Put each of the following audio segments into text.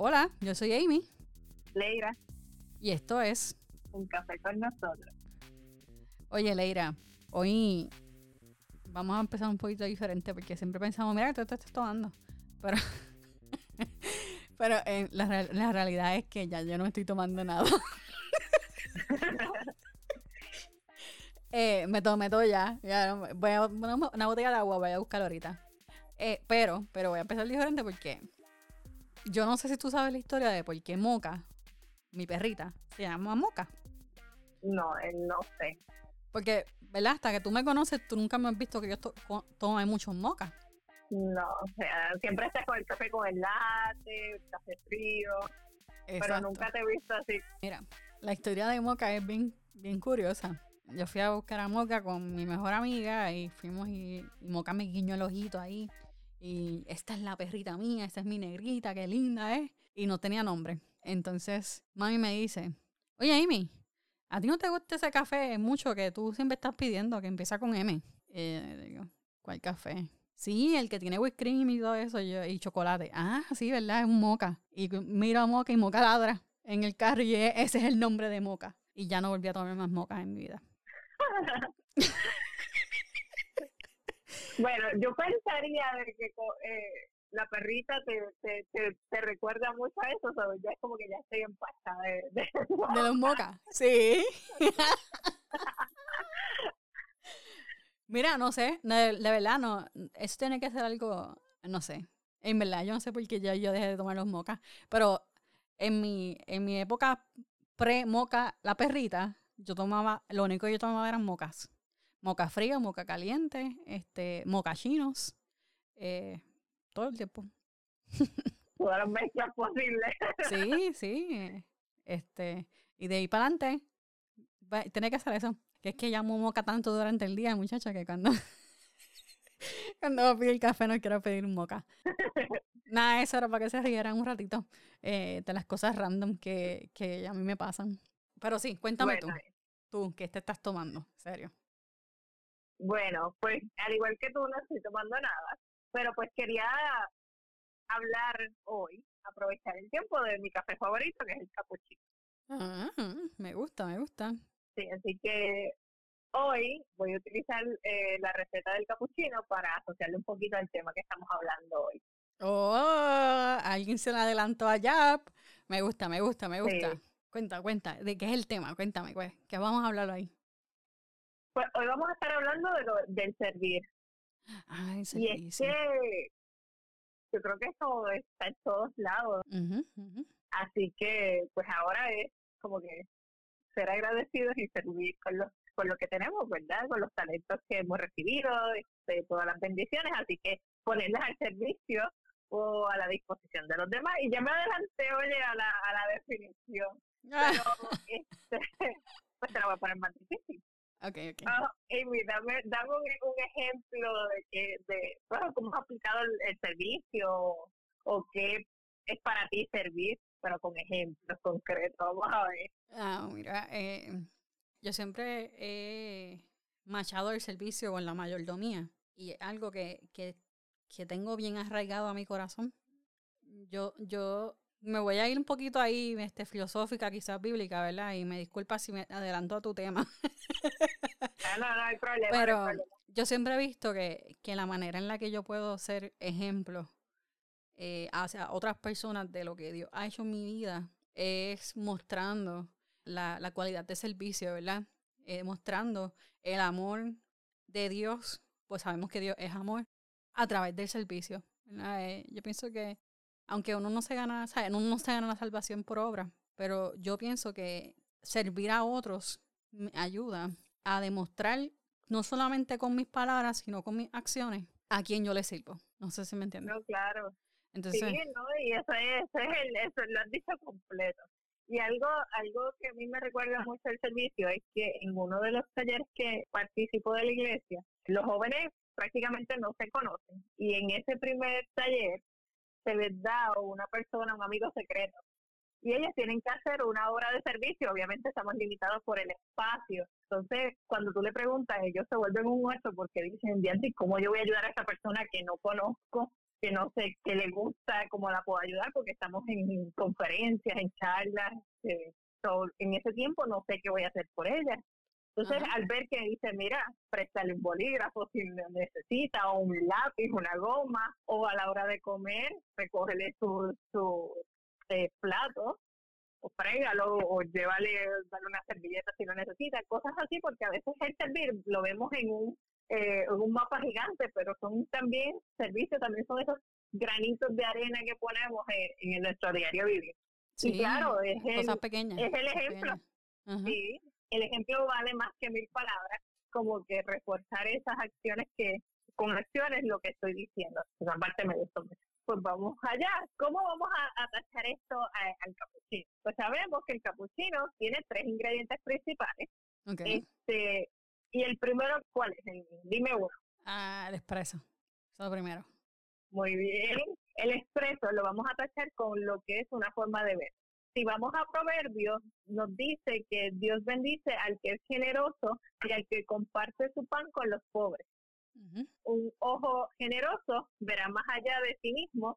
Hola, yo soy Amy. Leira. Y esto es Un café con nosotros. Oye, Leira, hoy vamos a empezar un poquito diferente porque siempre pensamos, mira, tú te estás tomando. Pero, pero eh, la, la realidad es que ya yo no estoy tomando nada. Eh, me tomé todo ya. ya voy a, una, una, botella de agua voy a buscar ahorita. Eh, pero, pero voy a empezar diferente porque yo no sé si tú sabes la historia de por qué Moca, mi perrita, se llama Moca. No, no sé. Porque, ¿verdad? Hasta que tú me conoces, tú nunca me has visto que yo to tome muchos mocas. No, o sea, siempre estás con el café con el latte, el café frío. Pero nunca te he visto así. Mira, la historia de Moca es bien, bien curiosa. Yo fui a buscar a Moca con mi mejor amiga y fuimos y, y Moca me guiñó el ojito ahí. Y esta es la perrita mía, esta es mi negrita, qué linda es. Y no tenía nombre. Entonces, mami me dice, oye Amy, ¿a ti no te gusta ese café mucho que tú siempre estás pidiendo, que empieza con M? Eh, digo, ¿cuál café? Sí, el que tiene whipped cream y todo eso, y chocolate. Ah, sí, ¿verdad? Es un moca. Y miro a moca y moca ladra en el carro y ese es el nombre de moca. Y ya no volví a tomar más mocas en mi vida. bueno, yo pensaría de que eh, la perrita te, te, te, recuerda mucho a eso, ¿sabes? Ya es como que ya estoy en de, de, de los mocas. Sí. Mira, no sé, de, verdad, no, eso tiene que ser algo, no sé, en verdad, yo no sé por qué ya yo dejé de tomar los mocas, pero en mi, en mi época pre-moca, la perrita, yo tomaba, lo único que yo tomaba eran mocas, moca frío, moca caliente, este, mocachinos, eh, todo el tiempo. Todas las mezclas posibles. sí, sí, este, y de ahí para adelante, tiene que hacer eso. Que es que llamo moca tanto durante el día, muchacha, que cuando, cuando pido el café no quiero pedir un moca. Nada, eso era para que se rieran un ratito eh, de las cosas random que, que a mí me pasan. Pero sí, cuéntame tú. Tú, ¿qué te estás tomando? serio. Bueno, pues al igual que tú, no estoy tomando nada. Pero pues quería hablar hoy, aprovechar el tiempo de mi café favorito, que es el cappuccino. Ah, me gusta, me gusta. Sí, así que hoy voy a utilizar eh, la receta del capuchino para asociarle un poquito al tema que estamos hablando hoy. Oh, alguien se lo adelantó allá. Me gusta, me gusta, me gusta. Cuenta, cuenta, ¿de qué es el tema? Cuéntame, pues, ¿qué vamos a hablar hoy? Pues hoy vamos a estar hablando de lo, del servir. Ay, y es que yo creo que eso está en todos lados. Así que, pues ahora es como que ser agradecidos y servir con, los, con lo que tenemos, ¿verdad? Con los talentos que hemos recibido, este, todas las bendiciones, así que ponerlas al servicio o a la disposición de los demás. Y ya me adelanté, oye, a la, a la definición. Pero, este, pues te la voy a poner más difícil. Okay, okay. Ah, Amy, dame, dame un, ejemplo de que, de, bueno, cómo has aplicado el, servicio o qué es para ti servir pero con ejemplos concretos. Vamos a ver. Ah, mira, eh, yo siempre he machado el servicio con la mayordomía y es algo que, que, que tengo bien arraigado a mi corazón. Yo, yo me voy a ir un poquito ahí, este, filosófica, quizás bíblica, ¿verdad? Y me disculpa si me adelanto a tu tema. Ah, no, no hay problema. Pero yo siempre he visto que, que la manera en la que yo puedo ser ejemplo eh, hacia otras personas de lo que Dios ha hecho en mi vida es mostrando la, la cualidad de servicio, ¿verdad? Eh, mostrando el amor de Dios, pues sabemos que Dios es amor, a través del servicio. Eh, yo pienso que, aunque uno no se gana, uno no se gana la salvación por obra, pero yo pienso que servir a otros me ayuda a demostrar, no solamente con mis palabras, sino con mis acciones, a quien yo le sirvo. No sé si me entiendes. No, claro. Entonces, sí, ¿no? Y eso es, eso es el, eso lo has dicho completo. Y algo, algo que a mí me recuerda mucho el servicio es que en uno de los talleres que participo de la iglesia, los jóvenes prácticamente no se conocen. Y en ese primer taller les da a una persona, un amigo secreto. Y ellos tienen que hacer una hora de servicio. Obviamente estamos limitados por el espacio. Entonces, cuando tú le preguntas, ellos se vuelven un hueso porque dicen, ¿cómo yo voy a ayudar a esa persona que no conozco? que no sé qué le gusta, cómo la puedo ayudar, porque estamos en conferencias, en charlas. Eh, en ese tiempo no sé qué voy a hacer por ella. Entonces, al ver que dice, mira, préstale un bolígrafo si necesita, o un lápiz, una goma, o a la hora de comer, recógele su, su eh, plato, o frégalo, o llévale, dale una servilleta si lo necesita, cosas así, porque a veces el servir lo vemos en un, eh, en un mapa gigante, pero son también servicios, también son esos granitos de arena que ponemos en, nuestro diario vivir. Sí, claro, es el, es el ejemplo. Sí, el ejemplo vale más que mil palabras, como que reforzar esas acciones que, con acciones lo que estoy diciendo. Pues aparte me gustó Pues vamos allá. ¿Cómo vamos a atachar esto al capuchino? Pues sabemos que el capuchino tiene tres ingredientes principales. Este, y el primero, ¿cuál es? Dime uno. Ah, el espresso. Eso es lo primero. Muy bien. El expreso lo vamos a tachar con lo que es una forma de ver si vamos a Proverbios, nos dice que Dios bendice al que es generoso y al que comparte su pan con los pobres. Un ojo generoso verá más allá de sí mismo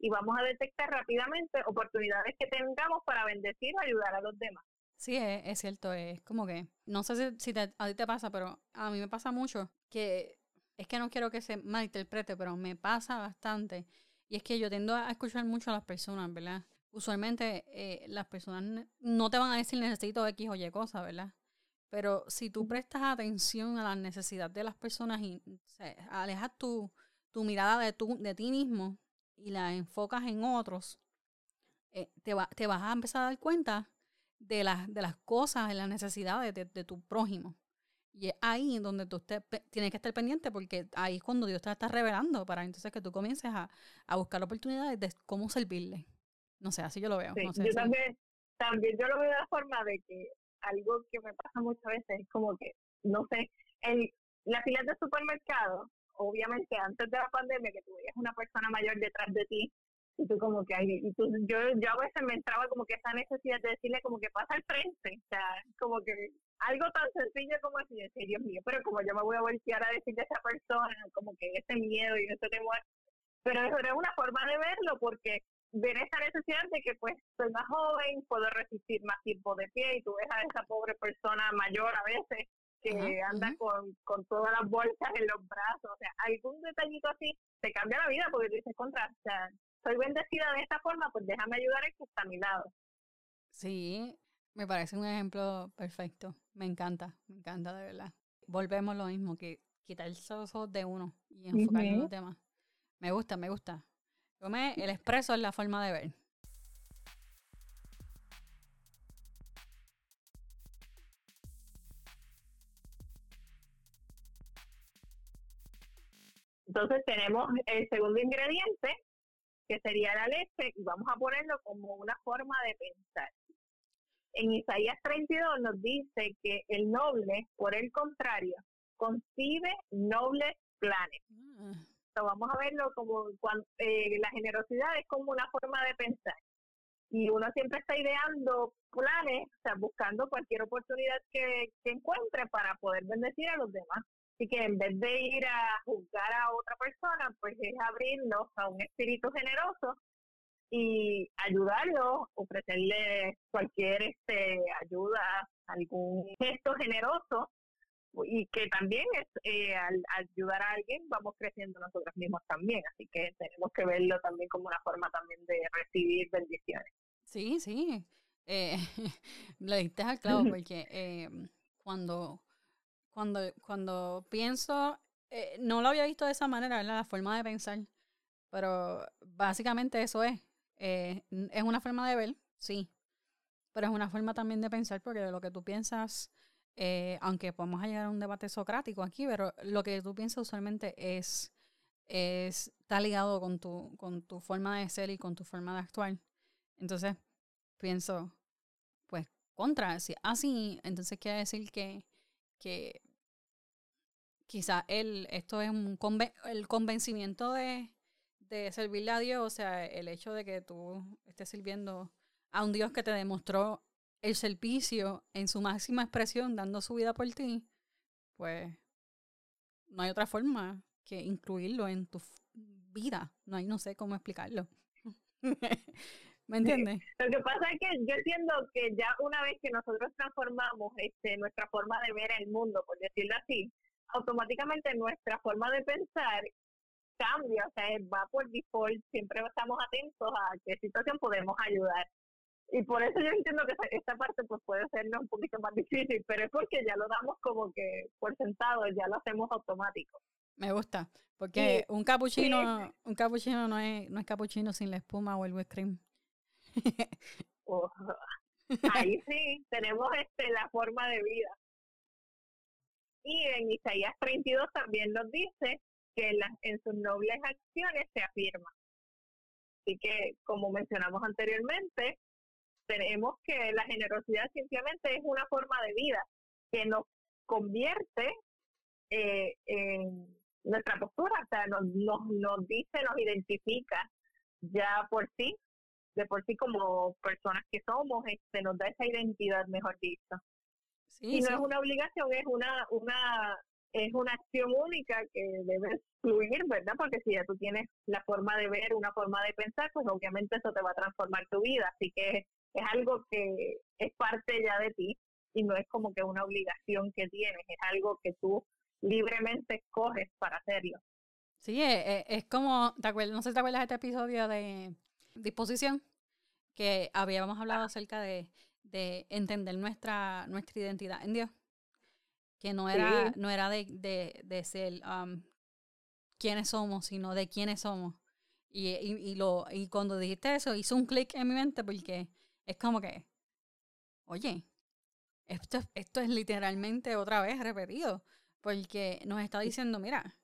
y vamos a detectar rápidamente oportunidades que tengamos para bendecir o ayudar a los demás. Sí, es, cierto, es como que, no sé si, a ti te pasa, pero a mí me pasa mucho que es que no quiero que se malinterprete, pero me pasa bastante. Y es que yo tiendo a escuchar mucho a las personas, ¿verdad? Usualmente eh, las personas no te van a decir necesito X o Y cosa, ¿verdad? Pero si tú prestas atención a la necesidad de las personas y alejas tu, tu mirada de, tu, de ti mismo y la enfocas en otros, eh, te, va, te vas a empezar a dar cuenta de, las de las cosas, de las necesidades de, de, tu prójimo. Y es ahí donde tú tienes que estar pendiente porque ahí es cuando Dios te está revelando para entonces que tú comiences a, a buscar oportunidades de cómo servirle. No sé, así yo lo veo. yo también, también yo lo veo de la forma de que algo que me pasa muchas veces es como que, no sé, el, la fila de supermercado, obviamente antes de la pandemia, que tú veías una persona mayor detrás de ti, y tú como que, y tú, yo, yo a veces me entraba como que esa necesidad de decirle como que pasa al frente, o sea, como que algo tan sencillo como así, decir, Dios mío, pero como yo me voy a voltear a decirle a esa persona, como que ese miedo y ese temor, pero eso era una forma de verlo porque ver esa necesidad de que pues soy más joven, puedo resistir más tiempo de pie y tú ves a esa pobre persona mayor a veces que anda con, con todas las bolsas en los brazos, o sea, algún detallito así te cambia la vida porque dices, contra, o sea, soy bendecida de esta forma, pues déjame ayudar a que está a mi lado. Sí, me parece un ejemplo perfecto, me encanta, me encanta de verdad. Volvemos lo mismo, que quitar el ojos de uno y enfocar en los demás. Me gusta, me gusta el expreso es la forma de ver. Entonces tenemos el segundo ingrediente, que sería la leche, y vamos a ponerlo como una forma de pensar. En Isaías 32 nos dice que el noble, por el contrario, concibe nobles planes. Vamos a verlo como cuando, eh, la generosidad es como una forma de pensar. Y uno siempre está ideando planes, o sea, buscando cualquier oportunidad que, encuentre para poder bendecir a los demás. Así que en vez de ir a juzgar a otra persona, pues es abrirnos a un espíritu generoso y ayudarlo, ofrecerle cualquier este, ayuda, algún gesto generoso y que también es eh, al, ayudar a alguien vamos creciendo nosotros mismos también, así que tenemos que verlo también como una forma también de recibir bendiciones. Sí, sí, eh, le diste al clavo porque eh, cuando, cuando, cuando pienso, eh, no lo había visto de esa manera, la forma de pensar, pero básicamente eso es, es una forma de ver, sí, pero es una forma también de pensar porque lo que tú piensas eh, aunque podemos llegar a un debate socrático aquí, pero lo que tú piensas usualmente es, es está ligado con tu, con tu forma de ser y con tu forma de actuar. Entonces, pienso, pues, contra, si así, entonces quiere decir que, que quizá el, esto es un el convencimiento de, de servirle a Dios, o sea, el hecho de que tú estés sirviendo a un Dios que te demostró el servicio en su máxima expresión, dando su vida por ti, pues no hay otra forma que incluirlo en tu vida. No hay, no sé cómo explicarlo. ¿Me entiendes? Lo que pasa es que yo entiendo que ya una vez que nosotros transformamos este, nuestra forma de ver el mundo, por decirlo así, automáticamente nuestra forma de pensar cambia, o sea, va por default, siempre estamos atentos a qué situación podemos ayudar. Y por eso yo entiendo que esta parte pues puede ser un poquito más difícil, pero es porque ya lo damos como que por sentado, ya lo hacemos automático. Me gusta, porque un capuchino, un capuchino no es, no es capuchino sin la espuma o el whipped cream. ahí sí, tenemos este la forma de vida. Y en Isaías 32 también nos dice que en, en sus nobles acciones se afirma. Así que, como mencionamos anteriormente, tenemos que la generosidad simplemente es una forma de vida que nos convierte eh, en nuestra postura, o sea, nos, nos, nos dice, nos identifica ya por sí, de por sí como personas que somos, este, nos da esa identidad, mejor dicho. y no es una obligación, es una, una, es una acción única que debe fluir, ¿verdad? Porque si ya tú tienes la forma de ver, una forma de pensar, pues obviamente eso te va a transformar tu vida. Así que es algo que es parte ya de ti y no es como que una obligación que tienes, es algo que tú libremente escoges para hacerlo. Sí, es, e, es como, ¿te acuerdas? no sé si te acuerdas de este episodio de disposición, que habíamos hablado acerca de, de entender nuestra, nuestra identidad en Dios, que no era, no era de, de, de ser um, quiénes somos, sino de quiénes somos. Y, y, y, lo, y cuando dijiste eso, hizo un clic en mi mente porque es como que, oye, esto, esto es literalmente otra vez repetido, porque nos está diciendo, mira,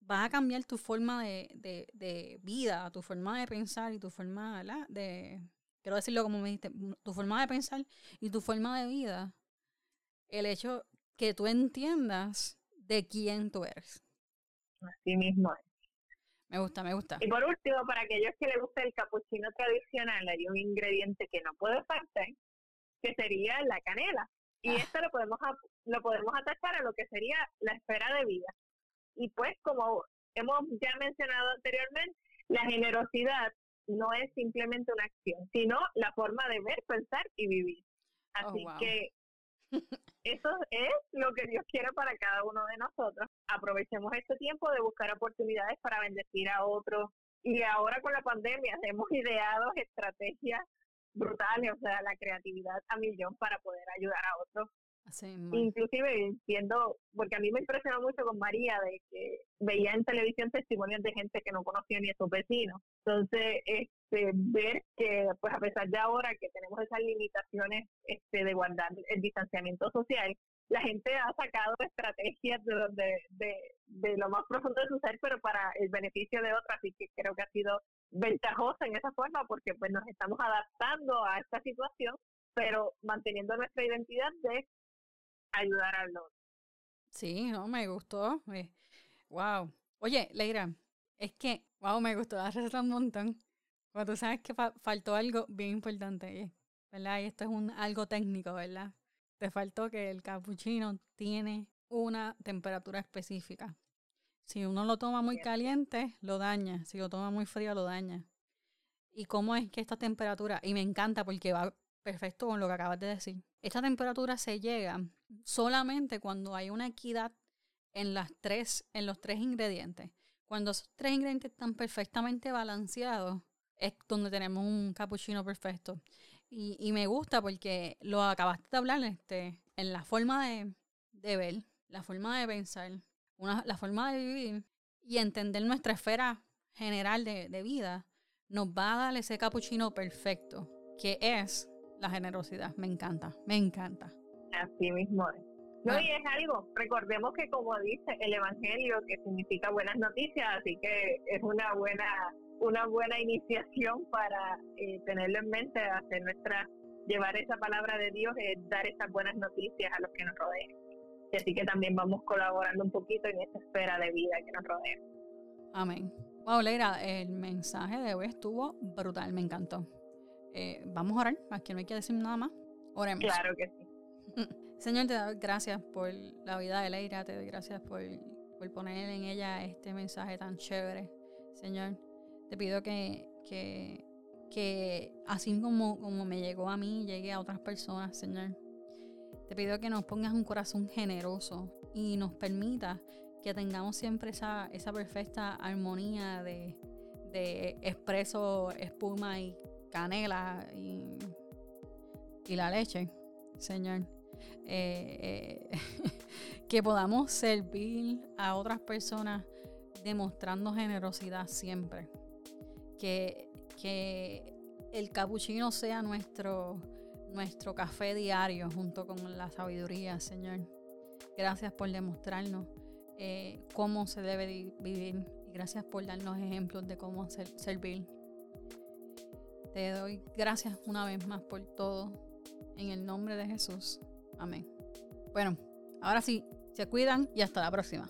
vas a cambiar tu forma de, de, de vida, tu forma de pensar y tu forma de, quiero decirlo como me dijiste, tu forma de pensar y tu forma de vida, el hecho que tú entiendas de quién tú eres. Así mismo es. Me gusta, me gusta. Y por último, para aquellos que les gusta el capuchino tradicional, hay un ingrediente que no puede faltar, que sería la canela. Y ah. esto lo podemos, lo podemos atachar a lo que sería la esfera de vida. Y pues, como hemos ya mencionado anteriormente, la generosidad no es simplemente una acción, sino la forma de ver, pensar y vivir. Oh, Así que eso es lo que Dios quiere para cada uno de nosotros. Aprovechemos este tiempo de buscar oportunidades para bendecir a otros. Y ahora con la pandemia hemos ideado estrategias brutales, o sea, la creatividad a millón para poder ayudar a otros. Inclusive viendo, porque a mí me impresionó mucho con María de que veía en televisión testimonios de gente que no conocía ni a sus vecinos. Entonces, este, ver que pues a pesar de ahora que tenemos esas limitaciones este, de guardar el distanciamiento social, la gente ha sacado estrategias de, de, de, de lo más profundo de su ser, pero para el beneficio de otras, así que creo que ha sido ventajosa en esa forma porque pues nos estamos adaptando a esta situación pero manteniendo nuestra identidad de ayudar al otro. Sí, no, me gustó. wow. Oye, Leira, es que, wow, me gustó la receta un montón. Cuando tú sabes que faltó algo bien importante, ¿verdad? Y esto es un, algo técnico, ¿verdad? Te faltó que el cappuccino tiene una temperatura específica. Si uno lo toma muy caliente, lo daña. Si lo toma muy frío, lo daña. ¿Y cómo es que esta temperatura? Y me encanta porque va perfecto con lo que acabas de decir. Esta temperatura se llega solamente cuando hay una equidad en, las tres, en los tres ingredientes. Cuando esos tres ingredientes están perfectamente balanceados, es donde tenemos un cappuccino perfecto. Y, me gusta porque lo acabaste de hablar este, en la forma de, ver, la forma de pensar, una, la forma de vivir y entender nuestra esfera general de, de vida, nos va a dar ese cappuccino perfecto, que es la generosidad. Me encanta, me encanta. Así mismo es. No, ah. y es algo, recordemos que como dice el Evangelio, que significa buenas noticias, así que es una buena una buena iniciación para eh, tenerlo en mente, hacer nuestra, llevar esa palabra de Dios, es dar esas buenas noticias a los que nos rodean. Y así que también vamos colaborando un poquito en esa esfera de vida que nos rodea. Amén. Wow, Leira, el mensaje de hoy estuvo brutal, me encantó. Eh, vamos a orar, aquí no hay que decir nada más. Oremos. Claro que sí. Señor, te doy gracias por la vida de Leira, te doy gracias por por poner en ella este mensaje tan chévere, Señor. Te pido que, que, que así como, como me llegó a mí, llegue a otras personas, Señor. Te pido que nos pongas un corazón generoso y nos permita que tengamos siempre esa, esa perfecta armonía de, de expreso, espuma y canela y, y la leche, Señor. Eh, eh, que podamos servir a otras personas demostrando generosidad siempre. Que, que el capuchino sea nuestro, nuestro café diario junto con la sabiduría, Señor. Gracias por demostrarnos eh, cómo se debe vivir gracias por darnos ejemplos de cómo servir. Te doy gracias una vez más por todo. En el nombre de Jesús. Amén. Bueno, ahora sí, se cuidan y hasta la próxima.